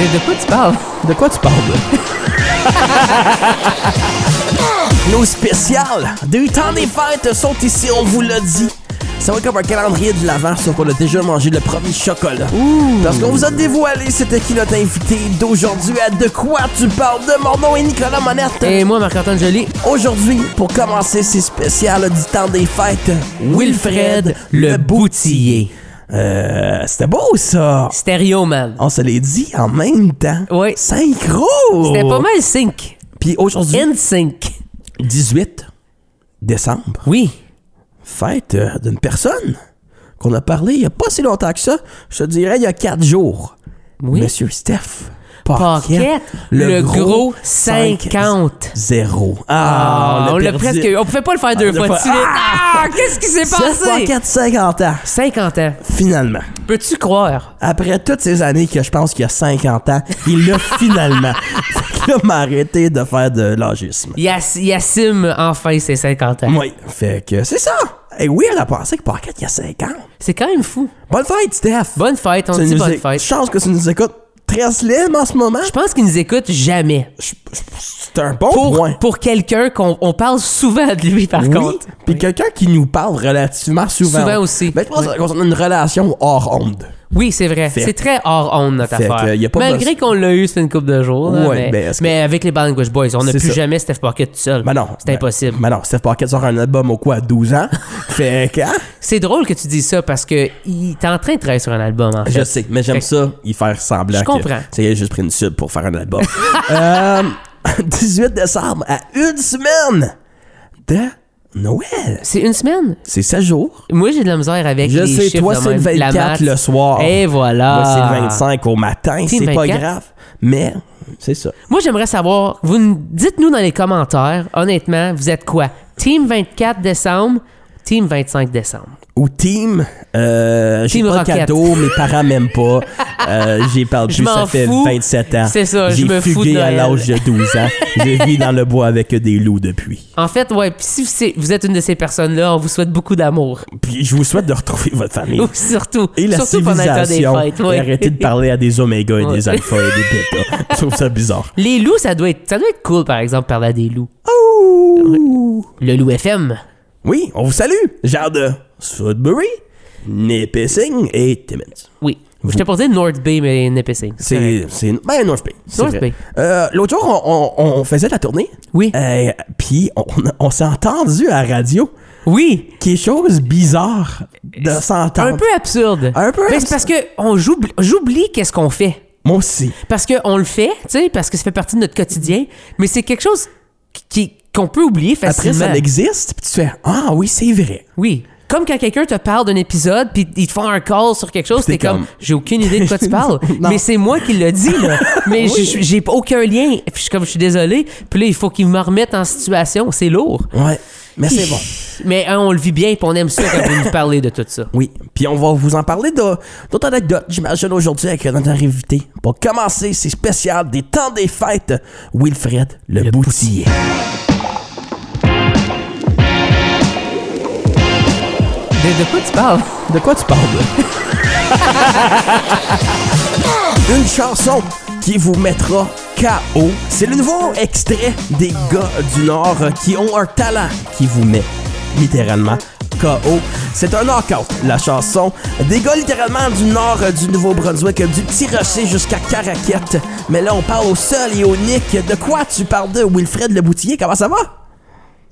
De, de quoi tu parles? De quoi tu parles? Nos spéciales du temps des fêtes sont ici, on vous l'a dit. Ça va être comme un calendrier de l'avant, sauf qu'on a déjà mangé le premier chocolat. Parce qu'on vous a dévoilé c'était qui notre invité d'aujourd'hui? À De quoi tu parles? De mon nom est Nicolas Monette. Et moi, Marc-Antoine Joly. Aujourd'hui, pour commencer ces spéciales du temps des fêtes, Wilfred le Boutillier. Euh, c'était beau ça! Stéréo, man. On se l'est dit en même temps. Oui. Synchro! C'était pas mal sync. Puis aujourd'hui, In sync. 18 décembre, Oui. fête euh, d'une personne qu'on a parlé il y a pas si longtemps que ça. Je te dirais il y a 4 jours. Oui. Monsieur Steph. Paquette. Le, gros 50. 0. Ah, Ah, on l'a presque. On pouvait pas le faire deux deux fois de suite. Ah, qu'est-ce qui s'est passé? Paquette, 50 ans. 50 ans. Finalement. Peux-tu croire? Après toutes ces années que je pense qu'il y a 50 ans, il l'a finalement. Fait que m'a arrêté de faire de l'agisme. Yass- Yassim, enfin, c'est 50 ans. Oui. Fait que c'est ça. Et oui, elle a pensé que Paquette, il y a 5 ans. C'est quand même fou. Bonne fête, Steph. Bonne fête, on dit bonne é- fête. Chance que tu nous écoutes très slim en ce moment? Je pense qu'ils nous écoutent jamais. C'est un bon Pour, point. pour quelqu'un qu'on on parle souvent de lui, par oui, contre. puis quelqu'un qui nous parle relativement souvent. Souvent aussi. Mais je pense Oui. qu'on a une relation hors onde. Oui, c'est vrai. C'est très hors onde, notre Fait affaire. que y a pas Malgré qu'on l'a eu, c'est une couple de jours. là, Ouais, mais, ben, que- avec les Language Boys, on n'a plus ça. jamais Steph Pocket tout seul. Ben non. C'est Ben- impossible. Ben non, Steph Paquette sort un album au quoi, à 12 ans? fait que? C'est drôle que tu dis ça parce que il t'es en train de travailler sur un album, en fait. Je sais, mais j'aime ça, y faire semblant Je comprends. c'est qu'il a juste pris une sub pour faire un album. euh, 18 décembre, à une semaine de Noël. C'est une semaine? C'est 16 jours. Moi, j'ai de la misère avec Je les sais, chiffres toi, de c'est le même, la 24 maths. le soir. Et voilà. Moi, c'est le 25 au matin. C'est pas 24. grave. Mais, c'est ça. Moi, j'aimerais savoir, vous nous- dites-nous dans les commentaires, honnêtement, vous êtes quoi? Team 24 décembre, Team 25 décembre. Ou team, euh, j'ai pas de cadeau, mes parents m'aiment pas. Euh, j'ai parlé Je plus, ça fait fous. 27 ans. C'est ça, je J'ai me fous fugué de à l'âge de 12 ans. je vis dans le bois avec des loups depuis. En fait, ouais, pis si vous êtes une de ces personnes-là, on vous souhaite beaucoup d'amour. Puis je vous souhaite de retrouver votre famille. Ou surtout, Et la surtout pendant le temps des civilisation. fêtes. Et arrêtez de parler à des omégas et Ouais. des alphas et des bêtas. Je trouve ça bizarre. Les loups, ça doit être, ça doit être cool, par exemple, parler à des loups. Oh! Le loup FM. Oui, on vous salue. Genre de Sudbury, Nipissing et Timmins. Oui. Je t'ai posé North Bay, mais Nipissing. C'est, c'est, ben, North Bay. North vrai. Bay. Euh, l'autre jour, on, on- on faisait la tournée. Oui. Euh, Puis on, on s'est entendu à la radio. Oui. Quelque chose bizarre de s'entendre. Un peu absurde. Un peu Mais c'est parce que on j'oublie, qu'est-ce qu'on fait. Moi aussi. Parce qu'on le fait, tu sais, parce que ça fait partie de notre quotidien, mais c'est quelque chose qui, qu'on peut oublier Après, facilement. ça existe. Puis tu fais Ah oui, c'est vrai. Oui. Comme quand quelqu'un te parle d'un épisode, puis ils te font un call sur quelque chose, T'es comme, comme- j'ai aucune idée de quoi tu parles. Mais c'est moi qui l'ai dit, là. Mais Oui. j'ai- aucun lien. Puis je suis comme, je suis désolé. Puis là, il faut qu'ils me remettent en situation. C'est lourd. Ouais. Mais c'est bon. Mais hein, on le vit bien, puis on aime ça quand vous nous parlez de tout ça. Oui, puis on va vous en parler d'autres anecdotes, j'imagine, aujourd'hui avec notre invité. Pour commencer, c'est spécial des temps des fêtes, Wilfred le, Le Boutillier. De, de quoi tu parles? De quoi tu parles? Une chanson qui vous mettra KO. C'est le nouveau extrait des gars du Nord qui ont un talent qui vous met littéralement KO. C'est un knockout, la chanson. Des gars littéralement du nord du Nouveau-Brunswick, du petit rocher jusqu'à Caraquette. Mais là, on parle au seul et au Nick. De quoi tu parles de Wilfred Le Boutillier? Comment ça va?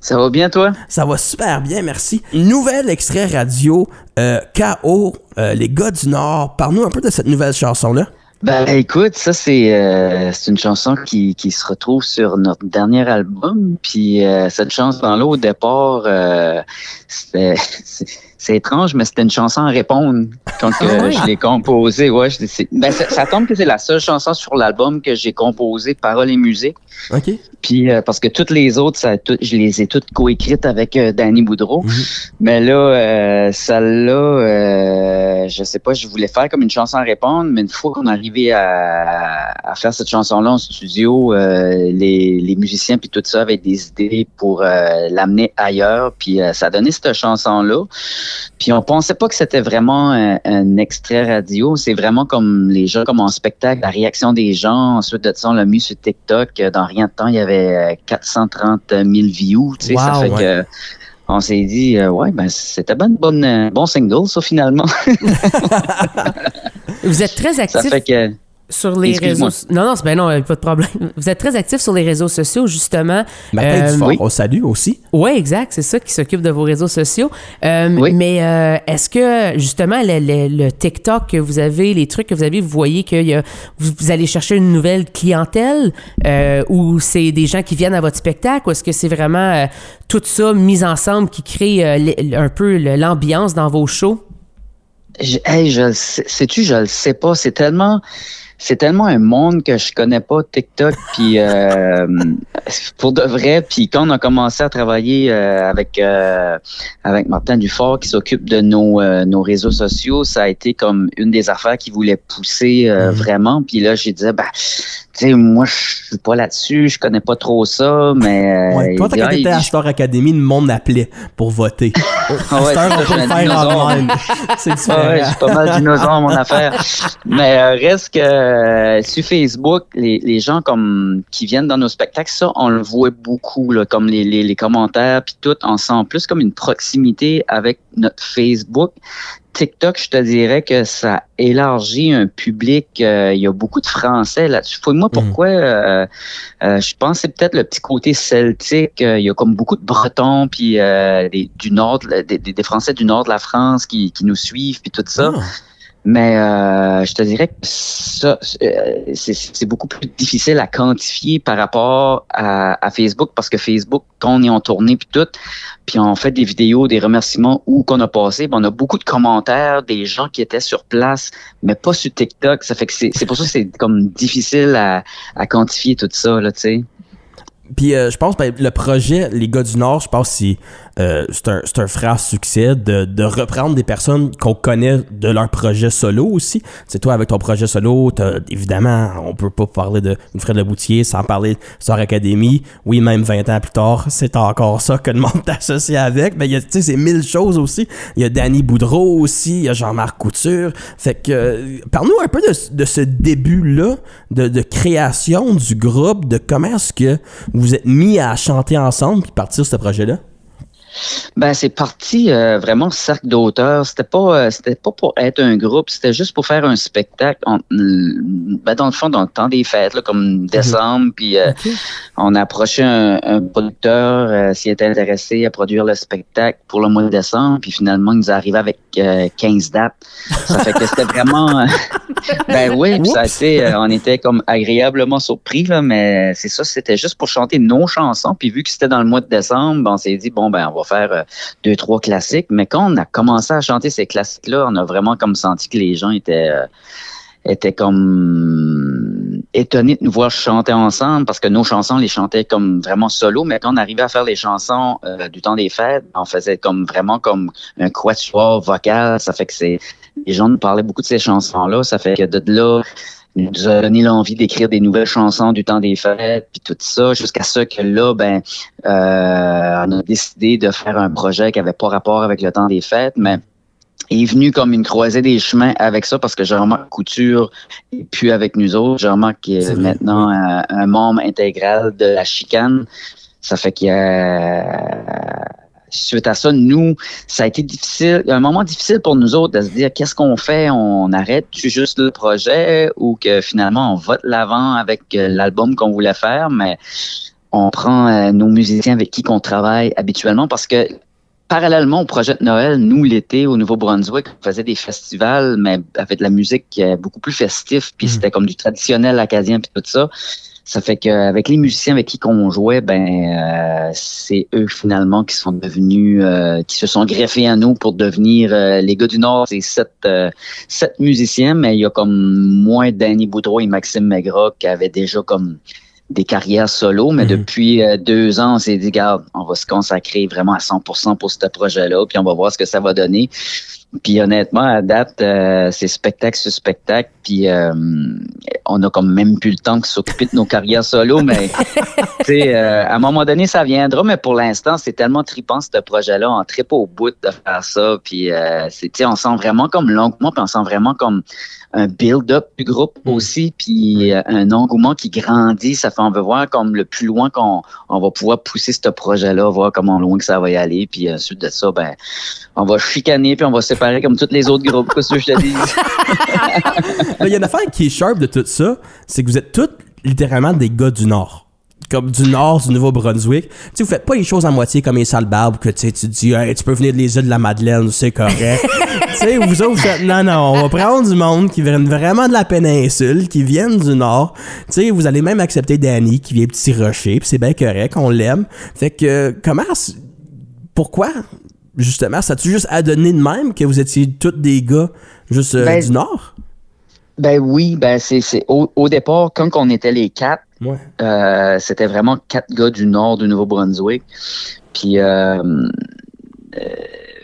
Ça va bien, toi? Ça va super bien, merci. Nouvel extrait radio, euh, KO, euh, les gars du Nord. Parle-nous un peu de cette nouvelle chanson-là. Ben écoute, ça c'est euh, c'est une chanson qui, qui se retrouve sur notre dernier album. Puis euh, cette chanson-là, au départ, euh, c'était c'est- étrange, mais c'était une chanson à répondre quand Ah je l'ai composée. Ouais, je- ben, ça, ça tombe que c'est la seule chanson sur l'album que j'ai composée paroles et musique. OK? Puis euh, parce que toutes les autres, ça, tout- je les ai toutes coécrites avec euh, Danny Boudreau. Mhm. Mais là, euh, celle-là, euh, je sais pas, je voulais faire comme une chanson à répondre, mais une fois qu'on est arrivé à, à, faire cette chanson-là en studio, euh, les, les, musiciens puis tout ça avaient des idées pour euh, l'amener ailleurs, puis euh, ça a donné cette chanson-là. Puis on pensait pas que c'était vraiment un, extrait radio, c'est vraiment comme les gens comme en spectacle, la réaction des gens. Ensuite de ça, on l'a mis sur TikTok. Dans rien de temps, il y avait 430 000 views. Tu sais, ça fait que on s'est dit, euh, ouais, ben, c'était bon, bon, bon single, ça, finalement. Vous êtes très actif. Ça fait que sur les réseaux non non ben non pas de problème. Vous êtes très actif sur les réseaux sociaux justement. Martin euh, Dufort, au salut aussi. Oui exact c'est ça qui s'occupe de vos réseaux sociaux. Euh, oui. mais euh, est-ce que justement le, TikTok que vous avez les trucs que vous avez vous voyez que vous, allez chercher une nouvelle clientèle euh, ou c'est des gens qui viennent à votre spectacle ou est-ce que c'est vraiment tout ça mis ensemble qui crée un peu l'ambiance dans vos shows? Je, hey, je sais-tu, je le sais pas. C'est tellement, c'est tellement un monde que je connais pas TikTok puis euh, pour de vrai puis quand on a commencé à travailler euh, avec euh, avec Martin Dufort qui s'occupe de nos nos réseaux sociaux ça a été comme une des affaires qui voulait pousser mm-hmm. vraiment puis là j'ai dit bah sais, moi, je suis pas là-dessus, je connais pas trop ça, mais. Ouais, toi, quand t'étais à Star Academy, le monde appelait pour voter. ouais, Star, on peut le faire en C'est différent. ouais, je pas mal dinosaure, mon affaire. Mais euh, reste que euh, sur Facebook, les, les gens comme qui viennent dans nos spectacles, ça, on le voit beaucoup, là, comme les, les, les commentaires, puis tout, on sent plus comme une proximité avec notre Facebook. TikTok, je te dirais que ça élargit un public. Euh, il y a beaucoup de Français là-dessus. Moi, pourquoi euh, euh, Je pense que c'est peut-être le petit côté celtique. il y a comme beaucoup de Bretons, puis des, du nord, des, des, Français du nord de la France qui, qui nous suivent, puis tout ça. Ah. Mais euh, je te dirais que ça, c'est beaucoup plus difficile à quantifier par rapport à, Facebook parce que Facebook, quand on est en tournée puis tout, puis on fait des vidéos, des remerciements où qu'on a passé, ben on a beaucoup de commentaires des gens qui étaient sur place, mais pas sur TikTok. Ça fait que c'est pour ça que c'est comme difficile à, à quantifier tout ça, là, tu sais. Puis euh, je pense ben, le projet Les gars du Nord, je pense que euh, c'est un, un succès de, de reprendre des personnes qu'on connaît de leur projet solo aussi. C'est toi avec ton projet solo, évidemment, on peut pas parler de Fred Leboutier sans parler de Star Academy. Oui, même 20 ans plus tard, c'est encore ça que le monde t'associe avec. Mais y a, c'est mille choses aussi. Il y a Danny Boudreau aussi, il y a Jean-Marc Couture. Fait que, euh, parle-nous un peu de, de ce début-là de, de création du groupe, de comment est-ce que vous êtes mis à chanter ensemble puis partir ce projet-là? Ben c'est parti euh, vraiment cercle d'auteurs. C'était pas euh, c'était pas pour être un groupe, c'était juste pour faire un spectacle. ben dans le fond, dans le temps des fêtes, là, comme décembre, puis euh, on a approché un, un producteur s'il était intéressé à produire le spectacle pour le mois de décembre, puis finalement il nous est arrivé avec 15 dates. Ça fait que c'était vraiment ben oui, ça a été, on était comme agréablement surpris là, mais c'est ça, c'était juste pour chanter nos chansons, puis vu que c'était dans le mois de décembre, on s'est dit bon ben on va faire euh, deux, trois classiques. Mais quand on a commencé à chanter ces classiques-là, on a vraiment comme senti que les gens étaient euh, étaient comme étonnés de nous voir chanter ensemble parce que nos chansons les chantaient comme vraiment solo, mais quand on arrivait à faire les chansons euh, du temps des fêtes, on faisait comme vraiment comme un quatuor vocal. Ça fait que c'est les gens nous parlaient beaucoup de ces chansons-là. Ça fait que de là, nous a donné l'envie d'écrire des nouvelles chansons du temps des fêtes, puis tout ça, jusqu'à ce que là, ben, euh, on a décidé de faire un projet qui avait pas rapport avec le temps des fêtes, mais est venu comme une croisée des chemins avec ça parce que Jean-Marc Couture et puis avec nous autres. Jean-Marc qui est, maintenant un, membre intégral de la chicane. Ça fait qu'il y a suite à ça, nous, ça a été difficile, un moment difficile pour nous autres de se dire qu'est-ce qu'on fait, on arrête juste le projet ou que finalement on vote l'avant avec euh, l'album qu'on voulait faire, mais on prend euh, nos musiciens avec qui qu'on travaille habituellement parce que parallèlement au projet de Noël, nous, l'été, au Nouveau-Brunswick, on faisait des festivals, mais avec de la musique euh, beaucoup plus festif, puis mmh. c'était comme du traditionnel acadien, puis tout ça. Ça fait qu'avec les musiciens avec qui on jouait, ben euh, c'est eux finalement qui sont devenus, euh, qui se sont greffés à nous pour devenir euh, les gars du Nord. C'est sept, sept musiciens, mais il y a comme moins Danny Boudreau et Maxime Maigrat qui avaient déjà comme des carrières solo, mais mhm. depuis euh, deux ans, on s'est dit, regarde, on va se consacrer vraiment à 100% pour ce projet-là, puis on va voir ce que ça va donner. Puis honnêtement, à date, euh, c'est spectacle sur spectacle. Puis euh, on a comme même plus le temps de s'occuper de nos carrières solo, mais euh, à un moment donné, ça viendra. Mais pour l'instant, c'est tellement tripant ce projet-là. On tripe au bout de faire ça. Puis c'est, on sent vraiment comme l'engouement, puis on sent vraiment comme un build-up du groupe mm. aussi, puis un engouement qui grandit. Ça fait on veut voir comme le plus loin qu'on on va pouvoir pousser ce projet-là, voir comment loin que ça va y aller. Puis ensuite de ça, ben on va chicaner puis on va séparer comme tous les autres groupes, que je te dis. Il y a une affaire qui est sharp de tout ça, c'est que vous êtes tous littéralement des gars du Nord comme du nord du Nouveau-Brunswick. Tu sais, vous faites pas les choses à moitié comme les sales barbes que tu tu dis, tu peux venir des îles de la Madeleine, c'est correct. tu sais, vous autres, vous non, non, on va prendre du monde qui viennent vraiment de la péninsule, qui viennent du nord. Tu sais, vous allez même accepter Danny qui vient petit rocher, puis c'est bien correct, on l'aime. Fait que, comment, pourquoi justement, ça a-tu juste à donner de même que vous étiez tous des gars juste euh, ben, du Nord? Ben oui, ben c'est au, départ, quand on était les quatre, euh, c'était vraiment quatre gars du Nord du Nouveau-Brunswick. Puis euh,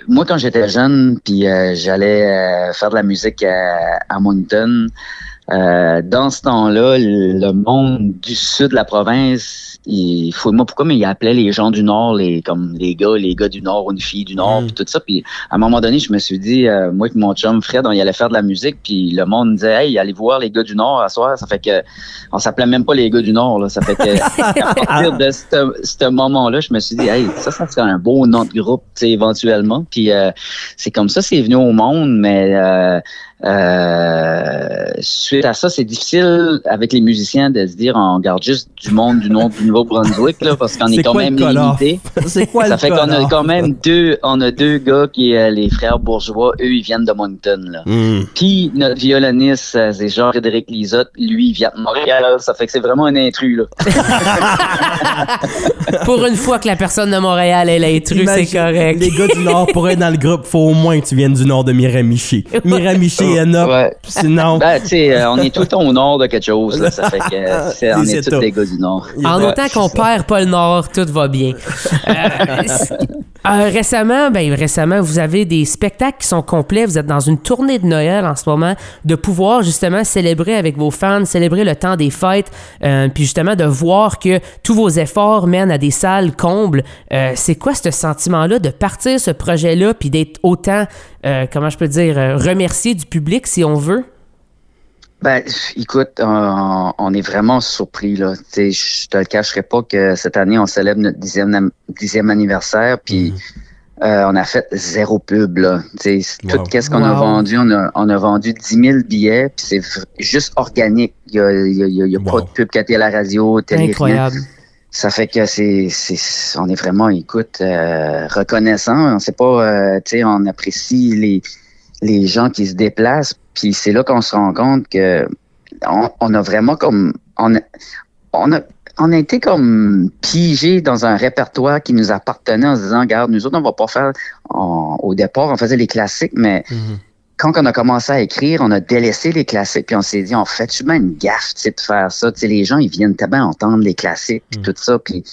moi, quand j'étais jeune, puis j'allais faire de la musique à, à Moncton, dans ce temps-là, le monde du sud de la province il faut moi pourquoi mais il appelait les gens du nord les comme les gars les gars du nord une fille du nord mm. puis tout ça. Puis à un moment donné je me suis dit euh, moi que mon chum Fred on y allait faire de la musique puis le monde me disait hey allez voir les gars du nord à soir. Ça fait que on s'appelait même pas les gars du nord là. Ça fait que à partir de ce moment là je me suis dit hey ça ça serait un beau nom de groupe tu sais éventuellement. Puis euh, c'est comme ça c'est venu au monde mais euh, euh, suite à ça, c'est difficile avec les musiciens de se dire on garde juste du monde du nom du Nouveau-Brunswick là, parce qu'on est, quand même limité. C'est quoi Ça fait qu'on a quand même deux, on a deux gars qui euh, les frères bourgeois, eux ils viennent de Moncton là. Hmm. Puis notre violoniste, euh, c'est Jean-Frédéric Lisotte, lui il vient de Montréal. Ça fait que c'est vraiment un intrus là. Pour une fois que la personne de Montréal est l'intrus, c'est correct. Les gars du Nord pour être dans le groupe, faut au moins que tu viennes du Nord de Miramichi. Miramichi Sinon. Ben, tu sais, euh, on est tout le temps au nord de quelque chose. Ça fait que euh, on est, tous des gars du nord. En autant qu'on perd pas le nord, tout va bien. Euh, récemment, ben récemment, vous avez des spectacles qui sont complets. Vous êtes dans une tournée de Noël en ce moment, de pouvoir justement célébrer avec vos fans, célébrer le temps des fêtes, puis justement de voir que tous vos efforts mènent à des salles combles. c'est quoi ce sentiment-là de partir ce projet-là, puis d'être autant, comment je peux dire, remercié du public si on veut? Ben, écoute, on, est vraiment surpris là. sais, je te le cacherai pas que cette année on célèbre notre dixième, dixième anniversaire, puis mhm. euh, on a fait zéro pub là. Tout qu'est-ce qu'on a vendu, on a, on a vendu 10 000 billets, puis c'est juste organique. Il y a, y a, pas de pub qui a été à la radio, télé, Incroyable. Ça fait que c'est, c'est, on est vraiment, écoute, euh, reconnaissant. On sait pas, euh, tu sais, on apprécie les les gens qui se déplacent. Puis c'est là qu'on se rend compte que on, a vraiment comme on a, on a on a été comme pigé dans un répertoire qui nous appartenait en se disant, regarde, nous autres, on va pas faire, au départ, on faisait les classiques, mais mm-hmm. quand on a commencé à écrire, on a délaissé les classiques, puis on s'est dit, on fait-tu bien une gaffe, de faire ça? Tu sais, les gens, ils viennent tellement entendre les classiques, puis mm. tout ça, puis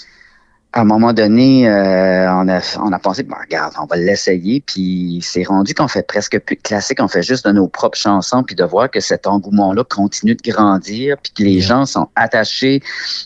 à un moment donné, euh, on, a, on a pensé, bon, regarde, on va l'essayer, puis c'est rendu qu'on fait presque plus de classiques, on fait juste de nos propres chansons, puis de voir que cet engouement-là continue de grandir, puis que les gens sont attachés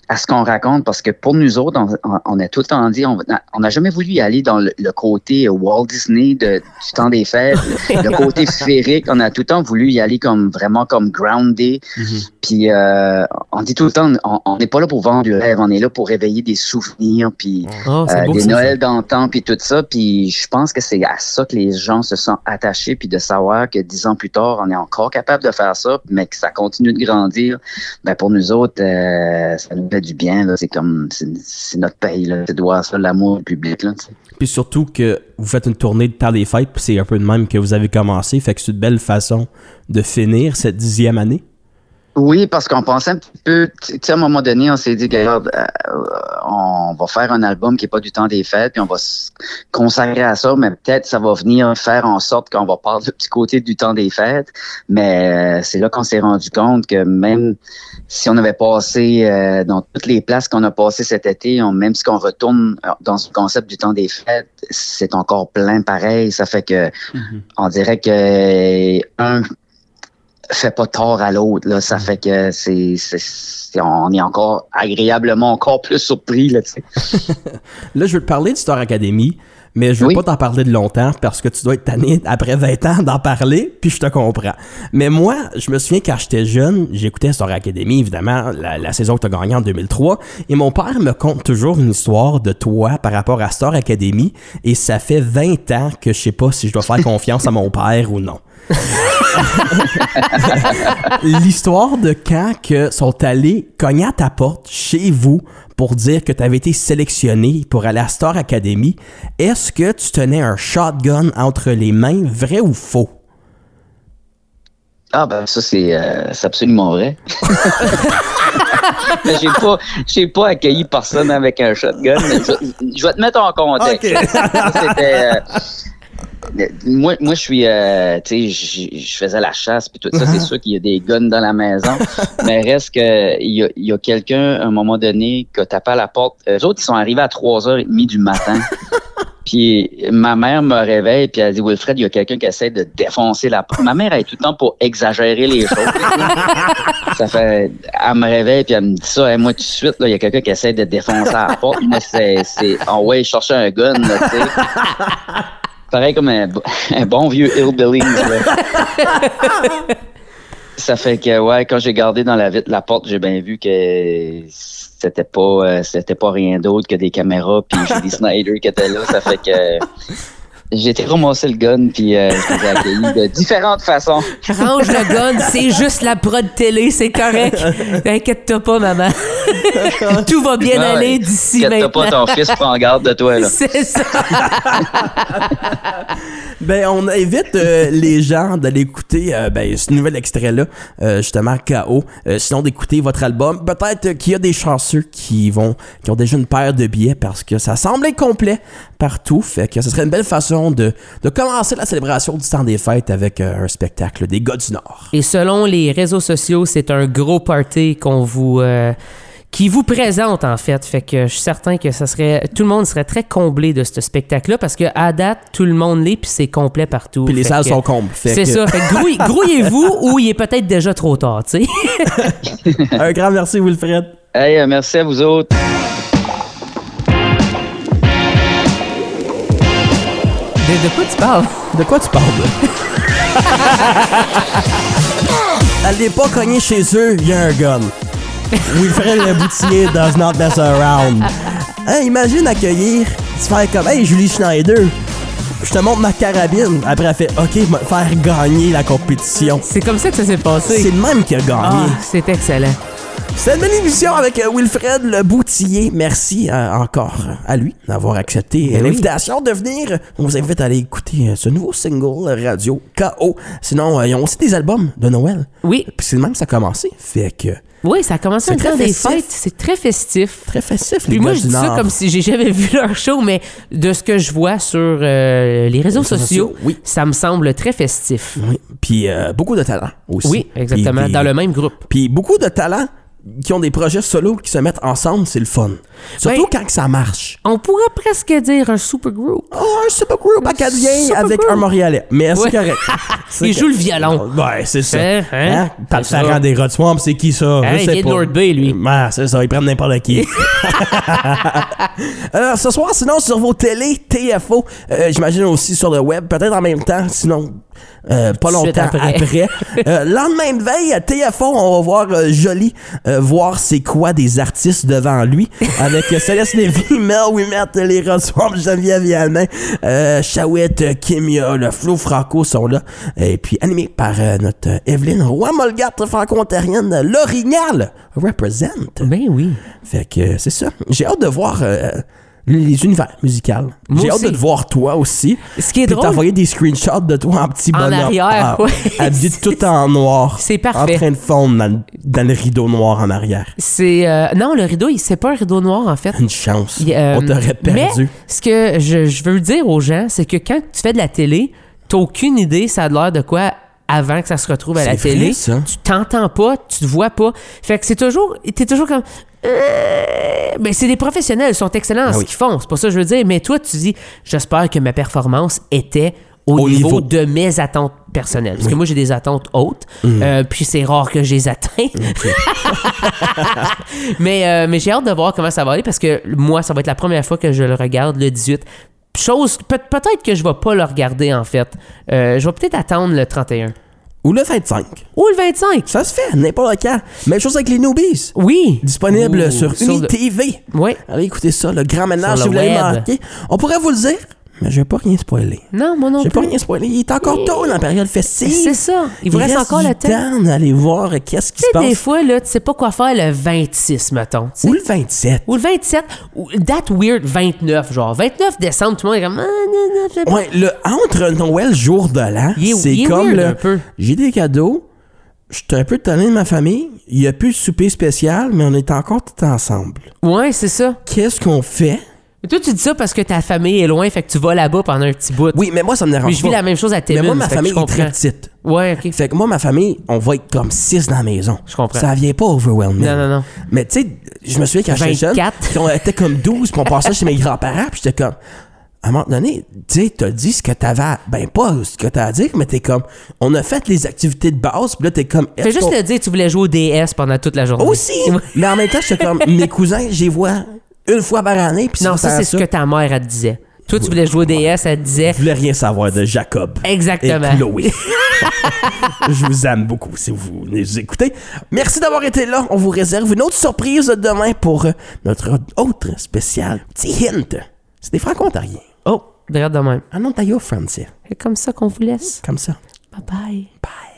à ce qu'on raconte, parce que pour nous autres, on, a tout le temps dit, on n'a jamais voulu y aller dans le, côté Walt Disney de, du temps des fêtes, le côté féerique, on a tout le temps voulu y aller comme vraiment comme grounded, mm-hmm. puis euh, on dit tout le temps, on n'est pas là pour vendre du rêve, on est là pour réveiller des souvenirs, puis oh, euh, des Noëls d'antan, puis tout ça. Puis je pense que c'est à ça que les gens se sont attachés, puis de savoir que dix ans plus tard, on est encore capable de faire ça, mais que ça continue de grandir. Ben pour nous autres, euh, ça nous fait du bien. C'est comme c'est notre pays. C'est doit ça l'amour public. Là, puis surtout que vous faites une tournée de temps des fêtes, puis c'est un peu de même que vous avez commencé. Fait que c'est une belle façon de finir cette dixième année. Oui, parce qu'on pensait un petit peu, tu sais, à un moment donné, on s'est dit, regarde, euh, on va faire un album qui n'est pas du temps des fêtes, puis on va se consacrer à ça, mais peut-être ça va venir faire en sorte qu'on va parler du petit côté du temps des fêtes. Mais euh, c'est là qu'on s'est rendu compte que même si on avait passé euh, dans toutes les places qu'on a passées cet été, on, même si on retourne dans ce concept du temps des fêtes, c'est encore plein pareil. Ça fait que mm-hmm. on dirait que un fait pas tort à l'autre. Là. Ça mm. fait que c'est, on est encore agréablement encore plus surpris. Là, là, je veux te parler de Star Academy, mais je veux pas t'en parler de longtemps parce que tu dois être tanné après 20 ans d'en parler, puis je te comprends. Mais moi, je me souviens quand j'étais jeune, j'écoutais Star Academy, évidemment, la, saison que tu as gagnée en 2003, et mon père me conte toujours une histoire de toi par rapport à Star Academy, et ça fait 20 ans que je sais pas si je dois faire confiance à mon père ou non. L'histoire de quand que sont allés cogner à ta porte chez vous pour dire que tu avais été sélectionné pour aller à Star Academy, est-ce que tu tenais un shotgun entre les mains, vrai ou faux? Ah ben ça c'est euh, absolument vrai. mais j'ai pas j'ai pas accueilli personne avec un shotgun. je, vais te mettre en contexte. C'était euh, moi, moi, je suis, euh, tu sais, je faisais la chasse puis tout ça. C'est uh-huh. sûr qu'il y a des guns dans la maison, mais reste que il y a, y a quelqu'un à un moment donné qui a tapé à la porte. Les autres, ils sont arrivés à 3h30 du matin. Puis ma mère me réveille puis elle dit Wilfred, il y a quelqu'un qui essaie de défoncer la porte. Ma mère elle est tout le temps pour exagérer les choses. ça fait elle me réveille puis elle me dit ça, moi tout de suite là, il y a quelqu'un qui essaie de défoncer la porte. Mais c'est c'est oh ouais, chercher un gun là, tu sais pareil comme un, bon vieux hillbilly. ça fait que ouais, quand j'ai gardé dans la vitre la porte, j'ai bien vu que c'était pas euh, c'était pas rien d'autre que des caméras puis Julie Snyder qui était là. Ça fait que j'ai été ramasser le gun, puis euh, je les ai accueillis de différentes façons. Range le gun, c'est juste la prod télé, c'est correct. Inquiète-toi pas, maman. Tout va bien aller d'ici maintenant. Inquiète-toi pas, ton fils prend garde de toi, là. C'est ça. ben, on invite euh, les gens d'aller écouter euh, ben, ce nouvel extrait-là, justement, KO. sinon, d'écouter votre album. Peut-être qu'il y a des chanceux qui vont, qui ont déjà une paire de billets parce que ça semble incomplet partout. Fait que ce serait une belle façon de, commencer la célébration du temps des fêtes avec euh, un spectacle des gars du Nord. Et selon les réseaux sociaux, c'est un gros party qu'on vous... Euh, qui vous présente en fait. Fait que je suis certain que ça serait tout le monde serait très comblé de ce spectacle-là parce que à date tout le monde l'est puis c'est complet partout. Puis les salles sont combles. C'est ça. Fait grouillez-vous ou il est peut-être déjà trop tard, tu sais. Un grand merci Wilfred. Hey, euh, merci à vous autres. De, quoi tu parles? De quoi tu parles? Allez pas cogner chez eux, il y a un gun. Wilfred le boutier does not mess around. Hey, imagine accueillir, se faire comme Hey Julie Schneider, je te montre ma carabine. Après, elle fait OK, faire gagner la compétition. C'est comme ça que ça s'est passé. C'est le même qui a gagné. Ah, c'est excellent. C'est une belle émission avec euh, Wilfred Le Boutier. Merci euh, encore à lui d'avoir accepté ben l'invitation de venir. On vous invite à aller écouter euh, ce nouveau single radio KO. Sinon, ils ont aussi des albums de Noël. Oui. Puis c'est le même ça a commencé. Fait que. Oui, ça a commencé un temps des fêtes. C'est très festif. Très festif, Puis moi, je dis ça comme si j'ai jamais vu leur show, mais de ce que je vois sur les réseaux sociaux, oui. ça me semble très festif. Oui. Puis beaucoup de talent aussi. Oui, exactement. dans le même groupe. Puis beaucoup de talent qui ont des projets solo qui se mettent ensemble, c'est le fun. Surtout ben, quand ça marche. On pourrait presque dire un super group. Oh, un super group acadien avec un Montréalais. Mais c'est correct. il joue le violon. Ouais, c'est ça. Hein? hein? hein? des Rod Swamp, c'est qui ça? Hein, il vient de North Bay, lui. Ouais, c'est ça, ils prennent n'importe qui. Alors, ce soir, sinon, sur vos télés, TFO, euh, j'imagine aussi sur le web, peut-être en même temps, sinon euh, pas longtemps après. Euh, lendemain de veille, à TFO, on va voir euh, Joli voir c'est quoi des artistes devant lui avec Céleste Lévy, Mel Wimet, les Roswell, Geneviève Villanin, Chouette, Kimia, le Flo Franco sont là. Et puis animé par notre Evelyne Roy-Molgat, franco-ontarienne, L'Orignal represent. Ben oui. Fait que c'est ça. J'ai hâte de voir les univers musicaux. J'ai hâte de te voir toi aussi. Ce qui est Puis drôle. t'envoyer des screenshots de toi en petit En bonhomme. arrière, Ah, ouais. Habillé tout en noir. C'est parfait. En train de fondre dans, le- dans le rideau noir en arrière. C'est euh, non le rideau, c'est pas un rideau noir en fait. Une chance. Il- euh, On t'aurait perdu. Mais ce que je, je veux dire aux gens, c'est que quand tu fais de la télé, t'as aucune idée ça a l'air de quoi avant que ça se retrouve à la vrai, télé. ça. Tu t'entends pas, tu te vois pas. Fait que c'est toujours, t'es toujours comme. Euh, ben c'est des professionnels, ils sont excellents en Ah ce oui. qu'ils font. C'est pas ça que je veux dire. Mais toi, tu dis, j'espère que ma performance était au, Au niveau, niveau. de mes attentes personnelles. Parce que moi, j'ai des attentes hautes. Mm. euh, puis c'est rare que je les atteins. mais euh, mais j'ai hâte de voir comment ça va aller parce que moi, ça va être la première fois que je le regarde le 18. Chose, peut- peut-être que je vais pas le regarder en fait. Euh, je vais peut-être attendre le 31. Ou le 25. Ou le 25. Ça se fait, n'importe quand. Même chose avec les Noobies. Oui. Disponible Ouh, sur sur le- UniTV. Oui. Allez écoutez ça, le grand ménage, Sur si le vous l'avez manqué. On pourrait vous le dire, mais je vais pas rien spoiler. Non, moi non Je vais plus. pas rien spoiler. Il est encore tôt dans la période festive. C'est ça. Il vous reste encore le temps. d'aller voir qu'est-ce qui Tu se sais, des fois, là, tu sais pas quoi faire le 26, mettons. tu sais. Ou le 27. Ou le 27. Ou date weird 29, genre. 29 décembre, tout le monde est comme. Ah, non, non, je sais pas. Ouais, le entre Noël, jour de l'an, Il est- c'est il est comme weird le. un peu. J'ai des cadeaux. Je suis un peu tanné de ma famille. Il n'y a plus de souper spécial, mais on est encore tout ensemble. Ouais, c'est ça. Qu'est-ce qu'on fait? Toi, tu dis ça parce que ta famille est loin, fait que tu vas là-bas pendant un petit bout. Oui, mais moi, ça me dérange Mais je vis pas. la même chose à Mais Témin. moi, ma famille est très petite. Ouais, ok. Fait que moi, ma famille, on va être comme six dans la maison. Je comprends. Ça vient pas overwhelming. Non, non, non. Mais tu sais, je me souviens quand j'étais jeune, 24. puis on était comme 12, puis on passait chez mes grands-parents, puis j'étais comme, à un moment donné, tu sais, t'as dit ce que t'avais, à- ben pas ce que t'as à dire, mais t'es comme, on a fait les activités de base, puis là t'es comme, Fais juste le dire, tu voulais jouer au DS pendant toute la journée. aussi, mais en même temps, j'étais comme, mes cousins, j'y vois une fois par année, puis Non, ça, c'est ce que ta mère, elle te disait. Toi, tu voulais jouer DS, elle te disait. Je voulais rien savoir de Jacob. Exactement. Et Chloé. Je vous aime beaucoup si vous nous écoutez. Merci d'avoir été là. On vous réserve une autre surprise demain pour notre autre spécial. Petit hint. C'est des franco-ontariens. Oh, regarde de même. En Ontario français. C'est comme ça qu'on vous laisse. Comme ça. Bye bye. Bye.